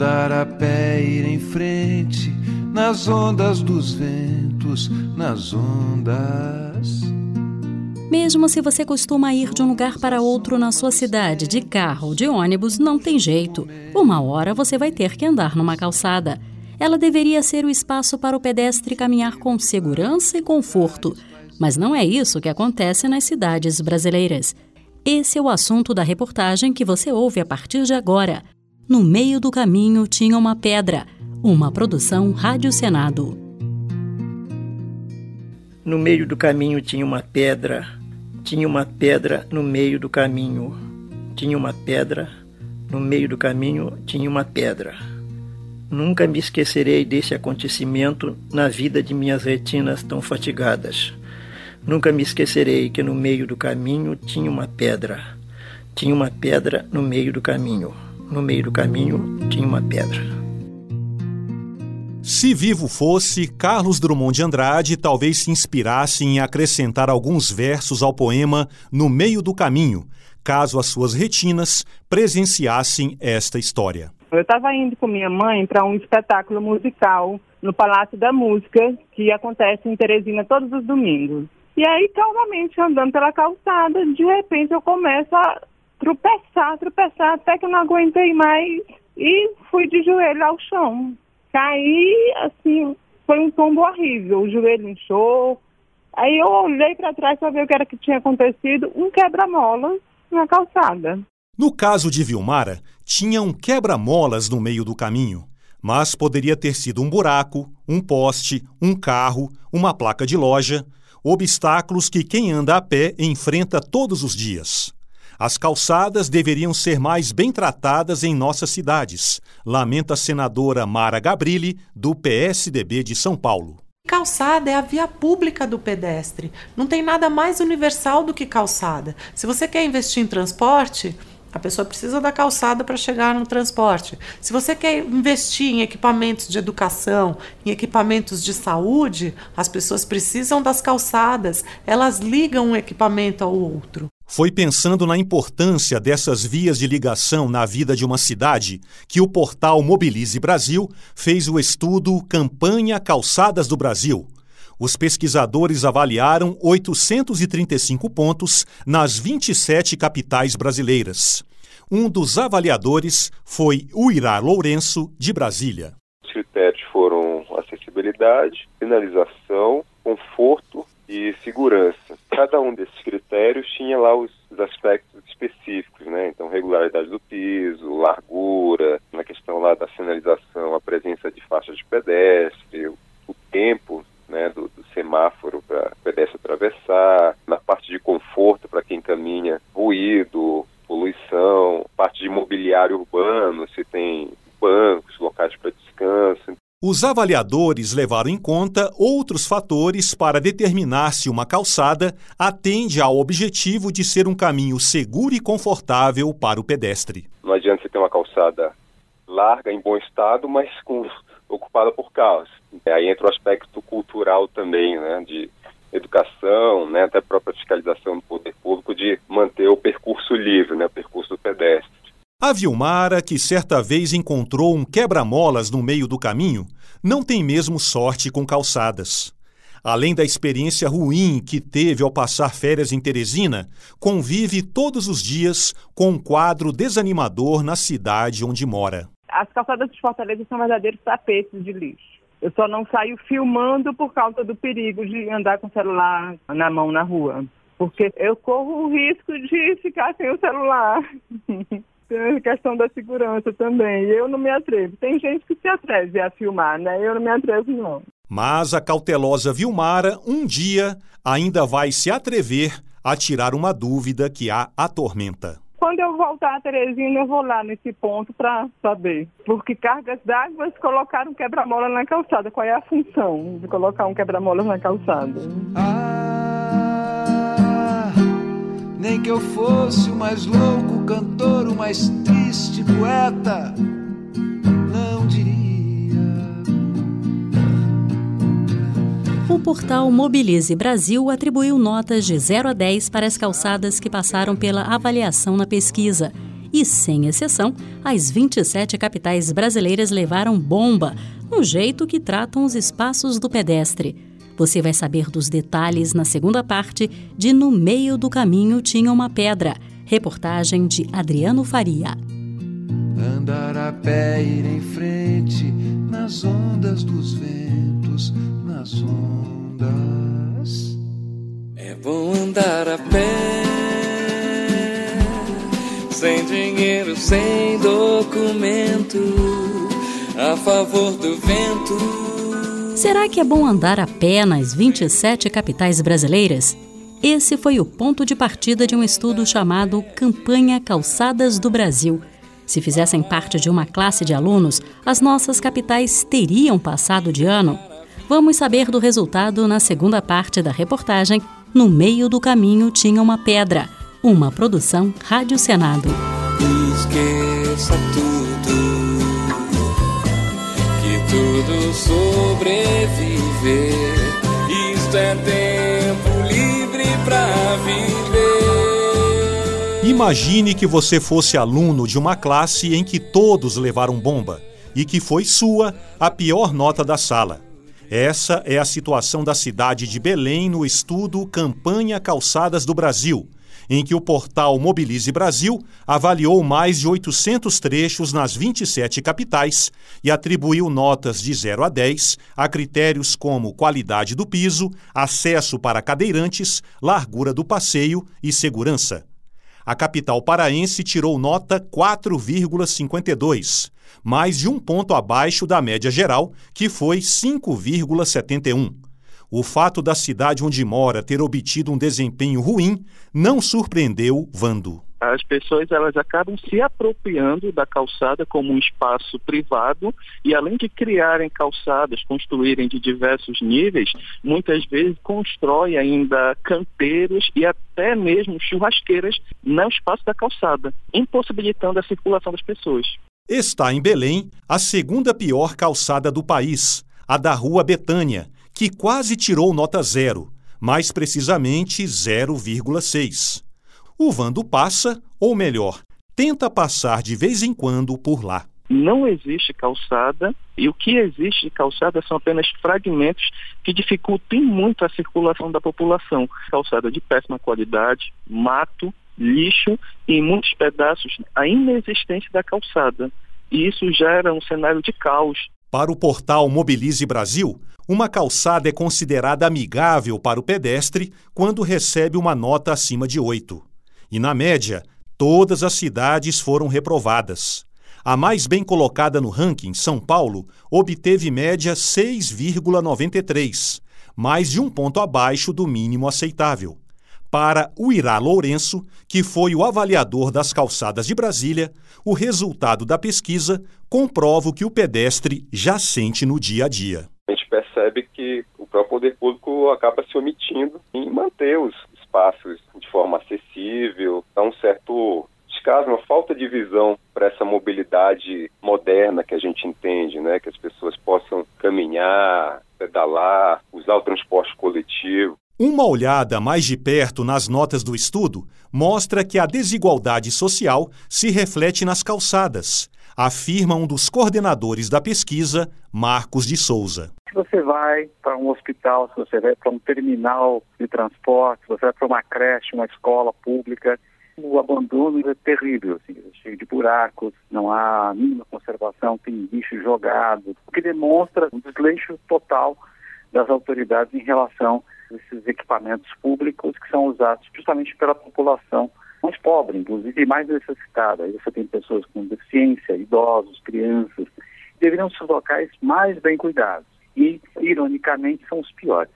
andar a pé, ir em frente, nas ondas dos ventos, nas ondas. Mesmo se você costuma ir de um lugar para outro na sua cidade, de carro ou de ônibus, não tem jeito. Uma hora você vai ter que andar numa calçada. Ela deveria ser o espaço para o pedestre caminhar com segurança e conforto. Mas não é isso que acontece nas cidades brasileiras. Esse é o assunto da reportagem que você ouve a partir de agora. No meio do caminho tinha uma pedra, uma produção Rádio Senado. No meio do caminho tinha uma pedra, tinha uma pedra no meio do caminho, tinha uma pedra, no meio do caminho tinha uma pedra. Nunca me esquecerei desse acontecimento na vida de minhas retinas tão fatigadas. Nunca me esquecerei que no meio do caminho tinha uma pedra. Tinha uma pedra no meio do caminho. No meio do caminho tinha uma pedra. Se vivo fosse, Carlos Drummond de Andrade talvez se inspirasse em acrescentar alguns versos ao poema No Meio do Caminho, caso as suas retinas presenciassem esta história. Eu estava indo com minha mãe para um espetáculo musical no Palácio da Música, que acontece em Teresina todos os domingos. E aí, calmamente, andando pela calçada, de repente eu começo a tropeçar, tropeçar, até que eu não aguentei mais e fui de joelho ao chão. Caí, assim, foi um tombo horrível, o joelho inchou. Aí eu olhei para trás para ver o que era que tinha acontecido, um quebra-molas na calçada. No caso de Vilmara, tinha um quebra-molas no meio do caminho, mas poderia ter sido um buraco, um poste, um carro, uma placa de loja, obstáculos que quem anda a pé enfrenta todos os dias. As calçadas deveriam ser mais bem tratadas em nossas cidades, lamenta a senadora Mara Gabrilli, do PSDB de São Paulo. Calçada é a via pública do pedestre. Não tem nada mais universal do que calçada. Se você quer investir em transporte, a pessoa precisa da calçada para chegar no transporte. Se você quer investir em equipamentos de educação, em equipamentos de saúde, as pessoas precisam das calçadas. Elas ligam um equipamento ao outro. Foi pensando na importância dessas vias de ligação na vida de uma cidade que o portal Mobilize Brasil fez o estudo Campanha Calçadas do Brasil. Os pesquisadores avaliaram 835 pontos nas 27 capitais brasileiras. Um dos avaliadores foi o Irá Lourenço, de Brasília. Os critérios foram acessibilidade, finalização, conforto e segurança. Cada um desses critérios tinha lá os, aspectos específicos, né? Então, regularidade do piso, largura, na questão lá da sinalização, a presença de faixas de pedestre, o tempo né, do semáforo para pedestre atravessar, na parte de conforto para quem caminha, ruído, poluição, parte de mobiliário urbano, se tem bancos, locais para descanso. Os avaliadores levaram em conta outros fatores para determinar se uma calçada atende ao objetivo de ser um caminho seguro e confortável para o pedestre. Não adianta você ter uma calçada larga, em bom estado, mas com, ocupada por carros. Aí entra o aspecto cultural também, né, de educação, né, até a própria fiscalização do poder público de manter o percurso livre, né, o percurso do pedestre. A Vilmara, que certa vez encontrou um quebra-molas no meio do caminho, não tem mesmo sorte com calçadas. Além da experiência ruim que teve ao passar férias em Teresina, convive todos os dias com um quadro desanimador na cidade onde mora. As calçadas de Fortaleza são verdadeiros tapetes de lixo. Eu só não saio filmando por causa do perigo de andar com o celular na mão na rua. Porque eu corro o risco de ficar sem o celular. tem a questão da segurança também. Eu não me atrevo. Tem gente que se atreve a filmar, né? Eu não me atrevo, não. Mas a cautelosa Vilmara, um dia, ainda vai se atrever a tirar uma dúvida que a atormenta. Quando eu voltar a Teresina, eu vou lá nesse ponto para saber. Porque cargas d'água colocaram quebra-mola na calçada. Qual é a função de colocar um quebra-mola na calçada? Ah, nem que eu fosse o mais louco cantor, o mais triste poeta, O portal Mobilize Brasil atribuiu notas de 0 a 10 para as calçadas que passaram pela avaliação na pesquisa. E, sem exceção, as 27 capitais brasileiras levaram bomba, no jeito que tratam os espaços do pedestre. Você vai saber dos detalhes na segunda parte de No Meio do Caminho Tinha uma Pedra. Reportagem de Adriano Faria. Andar a pé, ir em frente, nas ondas dos ventos, nas ondas. É bom andar a pé, sem dinheiro, sem documento, a favor do vento. Será que é bom andar a pé nas 27 capitais brasileiras? Esse foi o ponto de partida de um estudo chamado Campanha Calçadas do Brasil se fizessem parte de uma classe de alunos, as nossas capitais teriam passado de ano? Vamos saber do resultado na segunda parte da reportagem No Meio do Caminho Tinha uma Pedra, uma produção Rádio Senado. Esqueça tudo, que tudo sobreviver. Isto é tempo livre pra viver. Imagine que você fosse aluno de uma classe em que todos levaram bomba e que foi sua a pior nota da sala. Essa é a situação da cidade de Belém no estudo Campanha Calçadas do Brasil, em que o portal Mobilize Brasil avaliou mais de 800 trechos nas 27 capitais e atribuiu notas de 0 a 10 a critérios como qualidade do piso, acesso para cadeirantes, largura do passeio e segurança a capital paraense tirou nota 4,52, mais de um ponto abaixo da média geral, que foi 5,71. O fato da cidade onde mora ter obtido um desempenho ruim não surpreendeu Vando as pessoas elas acabam se apropriando da calçada como um espaço privado e além de criarem calçadas, construírem de diversos níveis, muitas vezes constrói ainda canteiros e até mesmo churrasqueiras no espaço da calçada, impossibilitando a circulação das pessoas. Está em Belém a segunda pior calçada do país, a da Rua Betânia, que quase tirou nota zero, mais precisamente 0,6 o Vando passa, ou melhor, tenta passar de vez em quando por lá. Não existe calçada e o que existe de calçada são apenas fragmentos que dificultam muito a circulação da população. Calçada de péssima qualidade, mato, lixo e em muitos pedaços a inexistência da calçada. E isso gera um cenário de caos. Para o portal Mobilize Brasil, uma calçada é considerada amigável para o pedestre quando recebe uma nota acima de 8. E, na média, todas as cidades foram reprovadas. A mais bem colocada no ranking, São Paulo, obteve média 6,93, mais de um ponto abaixo do mínimo aceitável. Para o Irá Lourenço, que foi o avaliador das calçadas de Brasília, o resultado da pesquisa comprova o que o pedestre já sente no dia a dia. A gente percebe que o próprio poder público acaba se omitindo em manter os espaços forma acessível, há um certo descaso, uma falta de visão para essa mobilidade moderna que a gente entende, né? Que as pessoas possam caminhar, pedalar, usar o transporte coletivo. Uma olhada mais de perto nas notas do estudo mostra que a desigualdade social se reflete nas calçadas, afirma um dos coordenadores da pesquisa, Marcos de Souza. Se você vai para um hospital, se você vai para um terminal de transporte, se você vai para uma creche, uma escola pública, o abandono é terrível, assim, é cheio de buracos, não há mínima conservação, tem lixo jogado, o que demonstra um desleixo total das autoridades em relação a esses equipamentos públicos que são usados justamente pela população mais pobre, inclusive mais necessitada. Aí você tem pessoas com deficiência, idosos, crianças, deveriam ser locais mais bem cuidados e, ironicamente, são os piores.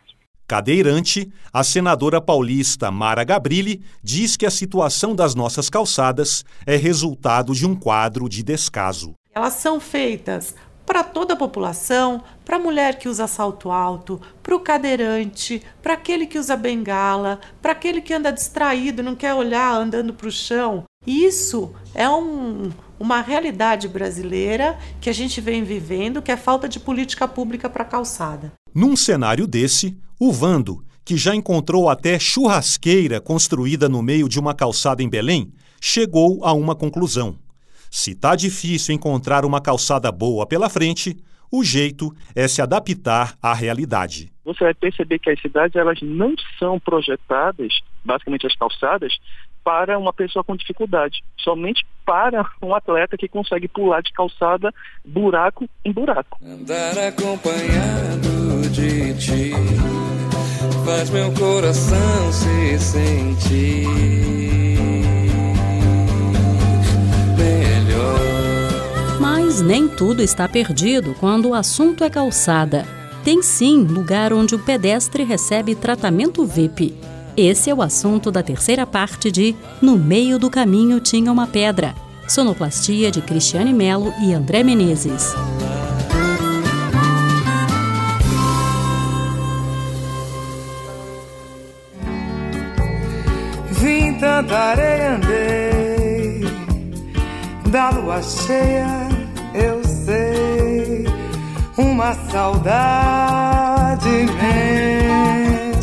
Cadeirante, a senadora paulista Mara Gabrilli diz que a situação das nossas calçadas é resultado de um quadro de descaso. Elas são feitas para toda a população, para a mulher que usa salto alto, para o cadeirante, para aquele que usa bengala, para aquele que anda distraído, não quer olhar andando para o chão. Isso é um, uma realidade brasileira que a gente vem vivendo, que é falta de política pública para a calçada. Num cenário desse, o Vando, que já encontrou até churrasqueira construída no meio de uma calçada em Belém, chegou a uma conclusão. Se está difícil encontrar uma calçada boa pela frente, o jeito é se adaptar à realidade. Você vai perceber que as cidades elas não são projetadas, basicamente as calçadas, para uma pessoa com dificuldade, somente para um atleta que consegue pular de calçada buraco em buraco. Andar acompanhado de ti faz meu coração se sentir Mas nem tudo está perdido quando o assunto é calçada. Tem sim lugar onde o pedestre recebe tratamento VIP. Esse é o assunto da terceira parte de No Meio do Caminho Tinha uma Pedra. Sonoplastia de Cristiane Melo e André Menezes. Vim tanta areia andei Da lua cheia eu sei Uma saudade imensa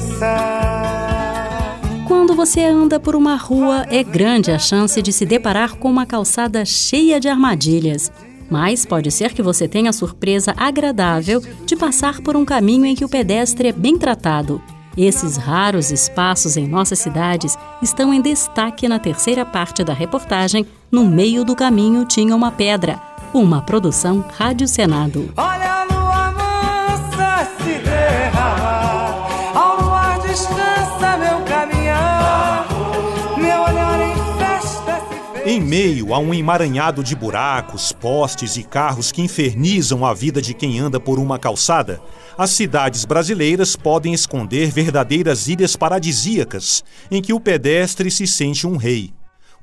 Quando você anda por uma rua, é grande a chance de se deparar com uma calçada cheia de armadilhas. Mas pode ser que você tenha a surpresa agradável de passar por um caminho em que o pedestre é bem tratado. Esses raros espaços em nossas cidades estão em destaque na terceira parte da reportagem No Meio do Caminho Tinha uma Pedra, uma produção Rádio Senado. Olha a lua mansa se derramar Ao luar descansa meu caminhar Meu olhar em festa se fez Em meio a um emaranhado de buracos, postes e carros que infernizam a vida de quem anda por uma calçada, as cidades brasileiras podem esconder verdadeiras ilhas paradisíacas em que o pedestre se sente um rei.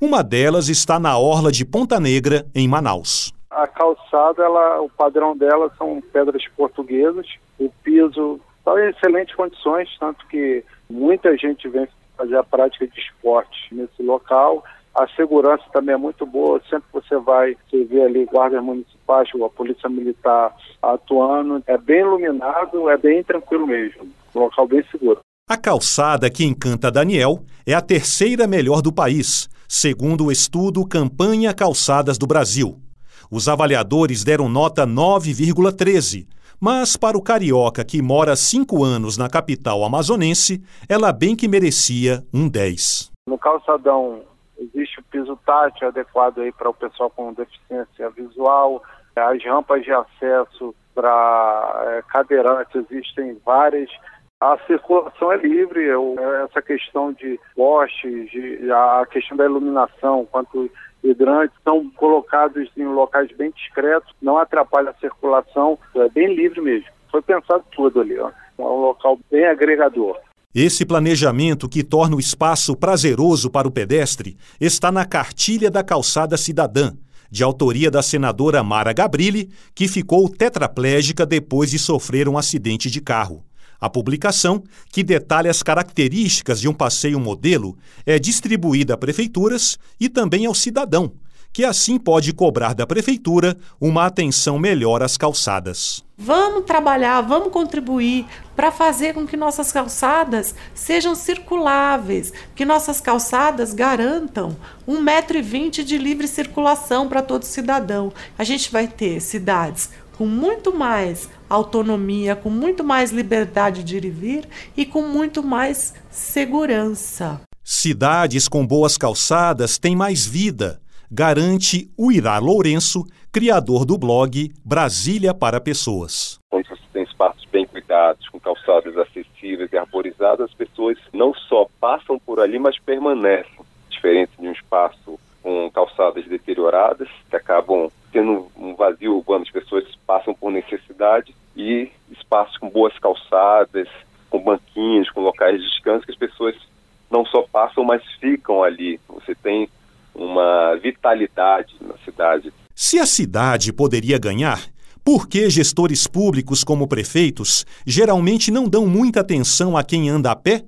Uma delas está na orla de Ponta Negra, em Manaus. A calçada, ela, o padrão dela são pedras portuguesas. O piso está em excelentes condições, tanto que muita gente vem fazer a prática de esporte nesse local. A segurança também é muito boa. Sempre você vai, você vê ali guardas municipais, a polícia militar atuando. É bem iluminado, é bem tranquilo mesmo. Um local bem seguro. A calçada que encanta Daniel é a terceira melhor do país, segundo o estudo Campanha Calçadas do Brasil. Os avaliadores deram nota 9,13, mas para o carioca que mora cinco anos na capital amazonense, ela bem que merecia um 10. No calçadão existe o piso tátil adequado aí para o pessoal com deficiência visual, as rampas de acesso para é, cadeirantes existem várias. A circulação é livre, eu, essa questão de postes, de, a questão da iluminação, quanto hidrantes são colocados em locais bem discretos, não atrapalha a circulação, é bem livre mesmo. Foi pensado tudo ali, ó. é um local bem agregador. Esse planejamento que torna o espaço prazeroso para o pedestre está na Cartilha da Calçada Cidadã, de autoria da senadora Mara Gabrilli, que ficou tetraplégica depois de sofrer um acidente de carro. A publicação, que detalha as características de um passeio modelo, é distribuída a prefeituras e também ao cidadão, que assim pode cobrar da prefeitura uma atenção melhor às calçadas. Vamos trabalhar, vamos contribuir para fazer com que nossas calçadas sejam circuláveis, que nossas calçadas garantam 1,20m de livre circulação para todo cidadão. A gente vai ter cidades com muito mais autonomia, com muito mais liberdade de ir e vir e com muito mais segurança. Cidades com boas calçadas têm mais vida, garante o Irá Lourenço, criador do blog Brasília para Pessoas. Quando você tem espaços bem cuidados, com calçadas acessíveis e arborizadas, as pessoas não só passam por ali, mas permanecem. Diferente de um espaço com calçadas deterioradas, que acabam tendo um vazio urbano, as pessoas passam por necessidade, e espaços com boas calçadas, com banquinhos, com locais de descanso, que as pessoas não só passam, mas ficam ali. Você tem uma vitalidade na cidade. Se a cidade poderia ganhar, por que gestores públicos como prefeitos geralmente não dão muita atenção a quem anda a pé?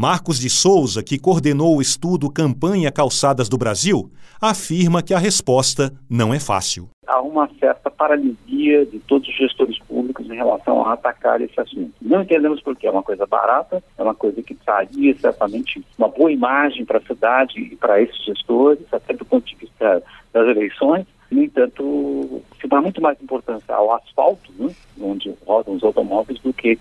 Marcos de Souza, que coordenou o estudo Campanha Calçadas do Brasil, afirma que a resposta não é fácil. Há uma certa paralisia de todos os gestores públicos em relação a atacar esse assunto. Não entendemos por quê. É uma coisa barata, é uma coisa que traria certamente uma boa imagem para a cidade e para esses gestores, até do ponto de vista das eleições. No entanto, se dá muito mais importância ao asfalto, né, onde rodam os automóveis, do que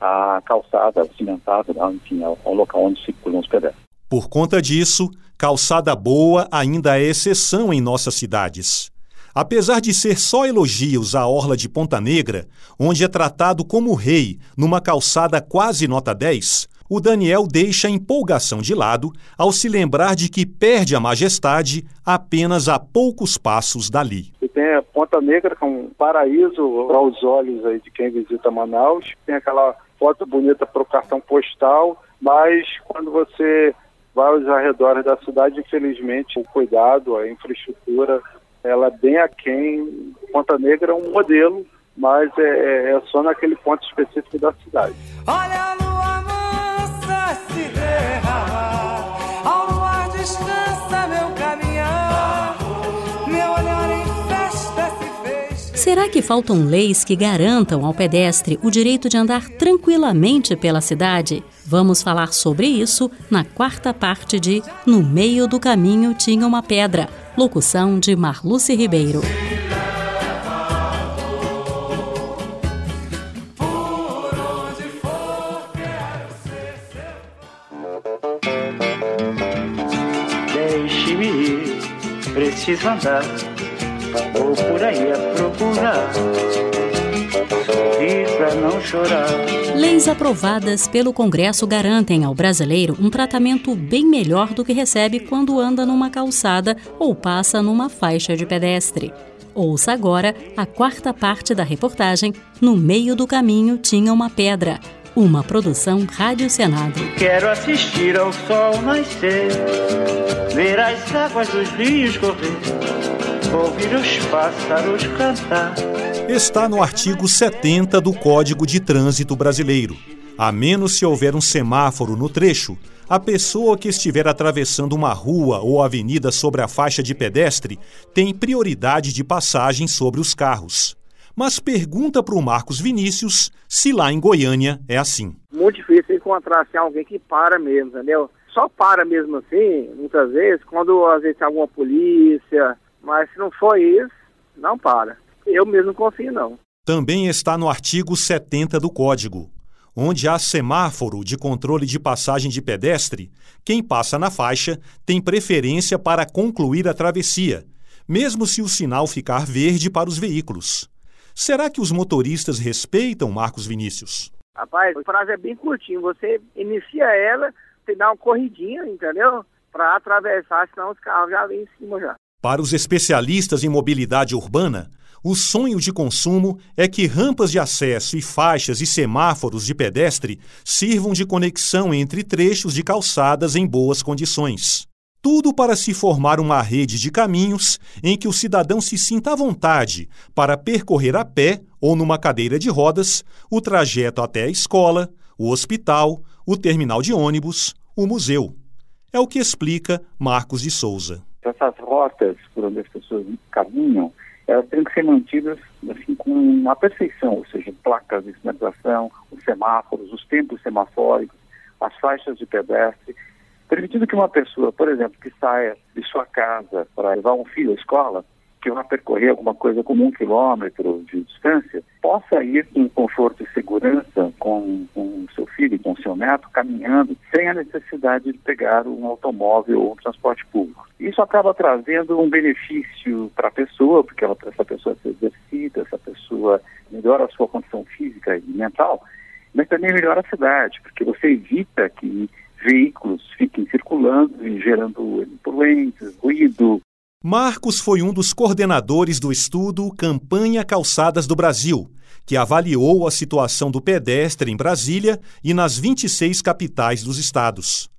a calçada cimentada, enfim, ao, ao local onde circulam os pedestres. Por conta disso, calçada boa ainda é exceção em nossas cidades. Apesar de ser só elogios à orla de Ponta Negra, onde é tratado como rei numa calçada quase nota 10, o Daniel deixa a empolgação de lado ao se lembrar de que perde a majestade apenas a poucos passos dali. E tem a Ponta Negra, que é um paraíso aos olhos aí de quem visita Manaus. Tem aquela foto bonita para o cartão postal, mas quando você vai aos arredores da cidade, infelizmente, o cuidado, a infraestrutura, ela é bem aquém. Ponta Negra é um modelo, mas é, é, é só naquele ponto específico da cidade. Olha a lua se derramar, ao luar descansa meu meu olhar em festa se fez. Será que faltam leis que garantam ao pedestre o direito de andar tranquilamente pela cidade? Vamos falar sobre isso na quarta parte de No Meio do Caminho Tinha uma Pedra, locução de Marluce Ribeiro. Preciso andar, vou por aí a procurar. Sorrir pra não chorar. Leis aprovadas pelo Congresso garantem ao brasileiro um tratamento bem melhor do que recebe quando anda numa calçada ou passa numa faixa de pedestre. Ouça agora a quarta parte da reportagem No Meio do Caminho Tinha uma Pedra, uma produção Rádio Senado. Quero assistir ao sol nascer, ver as águas dos rios correr, ouvir os pássaros cantar. Está no artigo 70 do Código de Trânsito Brasileiro. A menos se houver um semáforo no trecho, a pessoa que estiver atravessando uma rua ou avenida sobre a faixa de pedestre tem prioridade de passagem sobre os carros. Mas pergunta para o Marcos Vinícius se lá em Goiânia é assim. Muito difícil encontrar assim, alguém que para mesmo, entendeu? Só para mesmo assim, muitas vezes, quando às vezes tem alguma polícia, mas se não for isso, não para. Eu mesmo não confio, não. Também está no artigo 70 do Código. Onde há semáforo de controle de passagem de pedestre, quem passa na faixa tem preferência para concluir a travessia, mesmo se o sinal ficar verde para os veículos. Será que os motoristas respeitam Marcos Vinícius? Rapaz, o prazo é bem curtinho. Você inicia ela, você dá uma corridinha, entendeu? Para atravessar, senão os carros já vêm em cima já. Para os especialistas em mobilidade urbana, o sonho de consumo é que rampas de acesso e faixas e semáforos de pedestre sirvam de conexão entre trechos de calçadas em boas condições. Tudo para se formar uma rede de caminhos em que o cidadão se sinta à vontade para percorrer a pé ou numa cadeira de rodas o trajeto até a escola, o hospital, o terminal de ônibus, o museu. É o que explica Marcos de Souza. Essas rotas por onde as pessoas caminham, elas têm que ser mantidas assim, com uma perfeição, ou seja, placas de sinalização, os semáforos, os tempos semafóricos, as faixas de pedestre, permitindo que uma pessoa, por exemplo, que saia de sua casa para levar um filho à escola, que vá percorrer alguma coisa como um quilômetro de distância, possa ir com conforto e segurança com o seu filho, com o seu neto, caminhando, sem a necessidade de pegar um automóvel ou um transporte público. Isso acaba trazendo um benefício para a pessoa, porque ela, essa pessoa se exercita, essa pessoa melhora a sua condição física e mental, mas também melhora a cidade, porque você evita que veículos fiquem circulando e gerando poluentes, ruído. Marcos foi um dos coordenadores do estudo Campanha Calçadas do Brasil, que avaliou a situação do pedestre em Brasília e nas 26 capitais dos estados.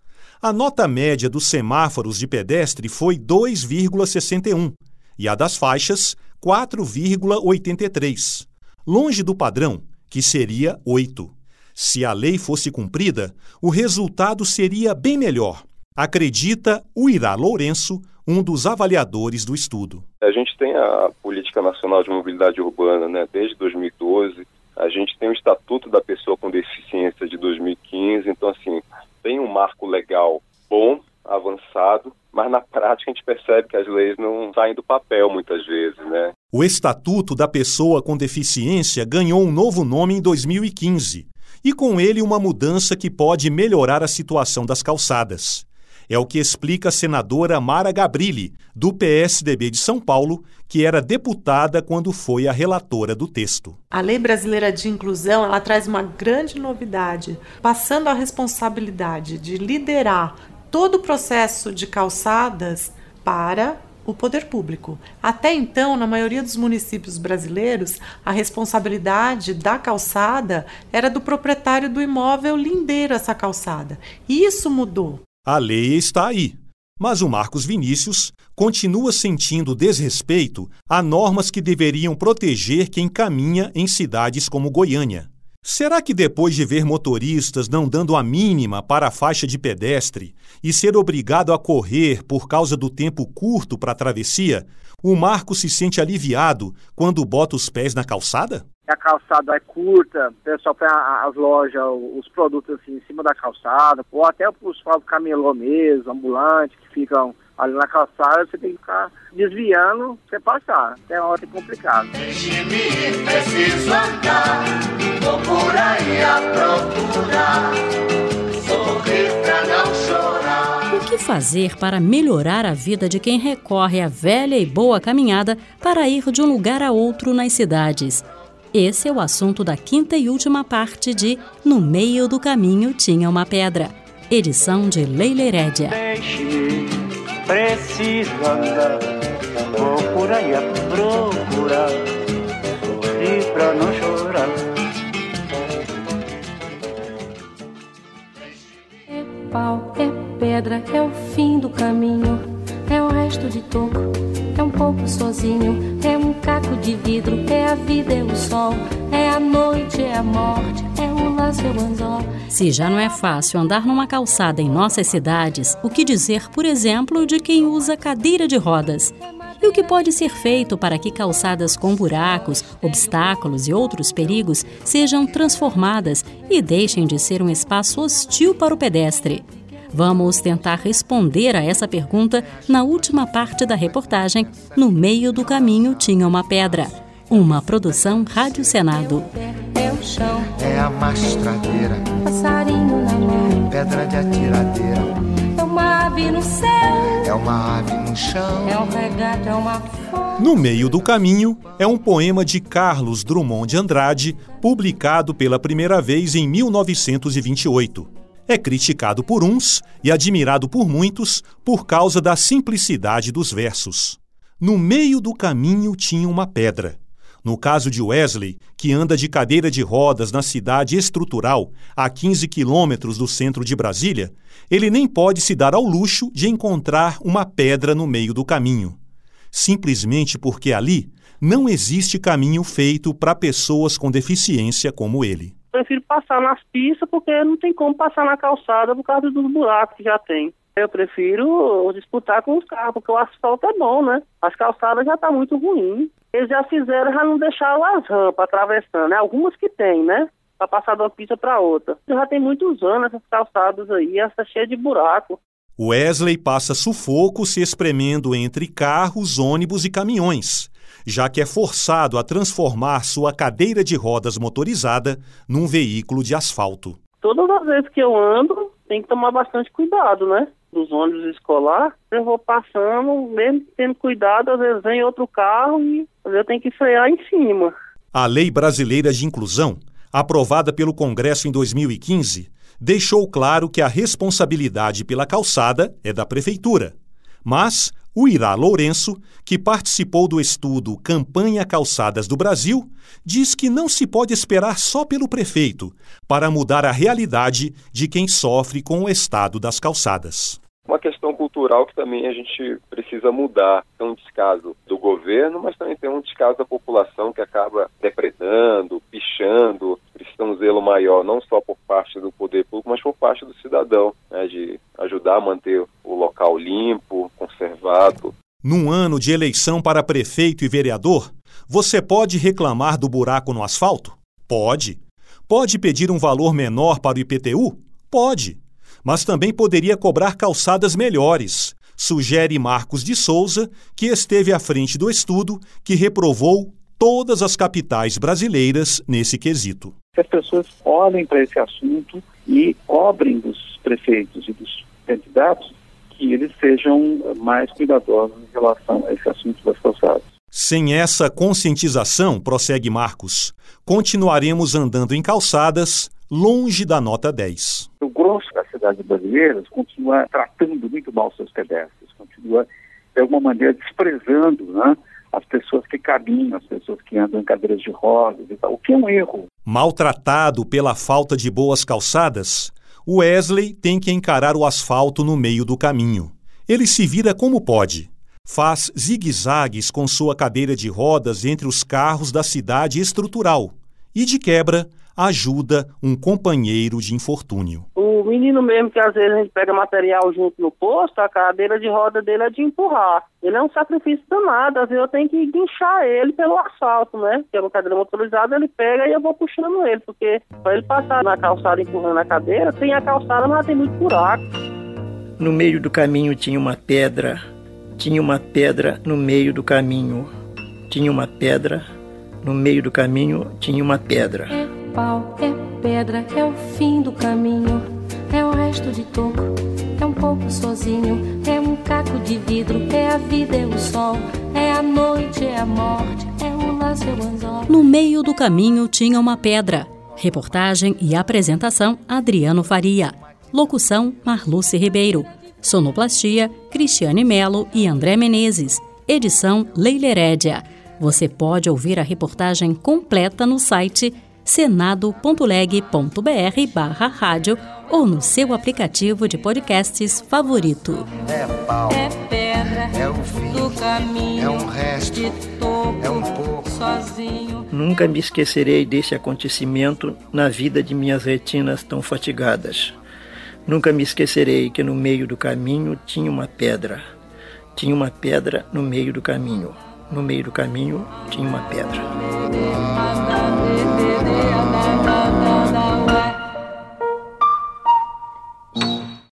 A nota média dos semáforos de pedestre foi 2,61 e a das faixas 4,83, longe do padrão, que seria 8. Se a lei fosse cumprida, o resultado seria bem melhor, acredita o Irá Lourenço, um dos avaliadores do estudo. A gente tem a Política Nacional de Mobilidade Urbana né, desde 2012, a gente tem o Estatuto da Pessoa com Deficiência de 2015, então, assim, tem um marco legal bom, avançado, mas na prática a gente percebe que as leis não saem do papel muitas vezes, né? O Estatuto da Pessoa com Deficiência ganhou um novo nome em 2015 e com ele uma mudança que pode melhorar a situação das calçadas. É o que explica a senadora Mara Gabrilli, do PSDB de São Paulo, que era deputada quando foi a relatora do texto. A Lei Brasileira de Inclusão, ela traz uma grande novidade, passando a responsabilidade de liderar todo o processo de calçadas para o poder público. Até então, na maioria dos municípios brasileiros, a responsabilidade da calçada era do proprietário do imóvel lindeiro essa calçada. E isso mudou. A lei está aí. Mas o Marcos Vinícius continua sentindo desrespeito a normas que deveriam proteger quem caminha em cidades como Goiânia. Será que depois de ver motoristas não dando a mínima para a faixa de pedestre e ser obrigado a correr por causa do tempo curto para a travessia, o Marco se sente aliviado quando bota os pés na calçada? A calçada é curta, o pessoal põe as lojas, os produtos assim, em cima da calçada, ou até os camelô mesmo, ambulante, que ficam ali na calçada, você tem que ficar desviando pra você passar. É uma hora complicado. Deixe-me, preciso andar, vou por aí a procurar, sorrir pra não chorar. O que fazer para melhorar a vida de quem recorre à velha e boa caminhada para ir de um lugar a outro nas cidades? Esse é o assunto da quinta e última parte de No Meio do Caminho Tinha uma Pedra, edição de Leila Herédia. Deixe-me preciso andar. Vou por aí a procurar, sorrir pra não chorar. É pau, é pedra, é o fim do caminho, é o resto de toco, é um pouco sozinho, é um caco de vidro, é a vida, é o sol, é a noite, é a morte, é o se já não é fácil andar numa calçada em nossas cidades, o que dizer, por exemplo, de quem usa cadeira de rodas? E o que pode ser feito para que calçadas com buracos, obstáculos e outros perigos sejam transformadas e deixem de ser um espaço hostil para o pedestre? Vamos tentar responder a essa pergunta na última parte da reportagem No Meio do Caminho Tinha uma Pedra, uma produção Rádio Senado chão. É a mastradeira, passarinho na mão, pedra de atiradeira. É uma ave no céu, é uma ave no chão. É um regato, é uma no meio do caminho é um poema de Carlos Drummond de Andrade, publicado pela primeira vez em 1928. É criticado por uns e admirado por muitos por causa da simplicidade dos versos. No meio do caminho tinha uma pedra. No caso de Wesley, que anda de cadeira de rodas na cidade estrutural, a 15 quilômetros do centro de Brasília, ele nem pode se dar ao luxo de encontrar uma pedra no meio do caminho. Simplesmente porque ali não existe caminho feito para pessoas com deficiência como ele. Prefiro passar nas pistas porque não tem como passar na calçada por causa dos buracos que já tem. Eu prefiro disputar com os carros, porque o asfalto é bom, né? As calçadas já tá muito ruim. Eles já fizeram, já não deixaram as rampas atravessando, né? Algumas que tem, né? Para passar de uma pista para outra. Já tem muitos anos essas calçadas aí, essa cheia de buraco. Wesley passa sufoco se espremendo entre carros, ônibus e caminhões, já que é forçado a transformar sua cadeira de rodas motorizada num veículo de asfalto. Todas as vezes que eu ando, tem que tomar bastante cuidado, né? dos ônibus escolar, eu vou passando, mesmo tendo cuidado, às vezes vem outro carro e eu tenho que frear em cima. A Lei Brasileira de Inclusão, aprovada pelo Congresso em 2015, deixou claro que a responsabilidade pela calçada é da Prefeitura. Mas o Irá Lourenço, que participou do estudo Campanha Calçadas do Brasil, diz que não se pode esperar só pelo prefeito para mudar a realidade de quem sofre com o estado das calçadas. Uma questão cultural que também a gente precisa mudar. Tem um descaso do governo, mas também tem um descaso da população que acaba depredando, pichando. Precisa um zelo maior, não só por parte do poder público, mas por parte do cidadão, né, de ajudar a manter o local limpo, conservado. Num ano de eleição para prefeito e vereador, você pode reclamar do buraco no asfalto? Pode. Pode pedir um valor menor para o IPTU? Pode. Mas também poderia cobrar calçadas melhores, sugere Marcos de Souza, que esteve à frente do estudo que reprovou todas as capitais brasileiras nesse quesito. Que as pessoas olhem para esse assunto e cobrem dos prefeitos e dos candidatos que eles sejam mais cuidadosos em relação a esse assunto das calçadas. Sem essa conscientização, prossegue Marcos, continuaremos andando em calçadas longe da nota 10. O grosso brasileiras continua tratando muito mal seus pedestres, continua, de alguma maneira, desprezando né, as pessoas que caminham, as pessoas que andam em cadeiras de rodas e tal, o que é um erro. Maltratado pela falta de boas calçadas, Wesley tem que encarar o asfalto no meio do caminho. Ele se vira como pode. Faz zigue-zagues com sua cadeira de rodas entre os carros da cidade estrutural e, de quebra, ajuda um companheiro de infortúnio. O menino mesmo que às vezes a gente pega material junto no posto, a cadeira de roda dele é de empurrar. Ele é um sacrifício danado, às vezes eu tenho que guinchar ele pelo asfalto, né? Que é uma cadeira motorizada, ele pega e eu vou puxando ele, porque para ele passar na calçada empurrando a cadeira, tem a calçada, mas tem muito buraco. No meio do caminho tinha uma pedra, tinha uma pedra no meio do caminho, tinha uma pedra, no meio do caminho tinha uma pedra. Pau, é pedra, é o fim do caminho, é o resto de toco, é um pouco sozinho, é um caco de vidro, é a vida, é o sol, é a noite, é a morte, é o laço, é o anzol. No meio do caminho tinha uma pedra. Reportagem e apresentação Adriano Faria. Locução Marluce Ribeiro. Sonoplastia Cristiane Melo e André Menezes. Edição Leila Herédia. Você pode ouvir a reportagem completa no site senado.leg.br barra rádio ou no seu aplicativo de podcasts favorito. É pau, é pedra, é o fim do caminho, é um resto, de toco, é um pouco sozinho. Nunca me esquecerei desse acontecimento na vida de minhas retinas tão fatigadas. Nunca me esquecerei que no meio do caminho tinha uma pedra. Tinha uma pedra no meio do caminho. No meio do caminho tinha uma pedra.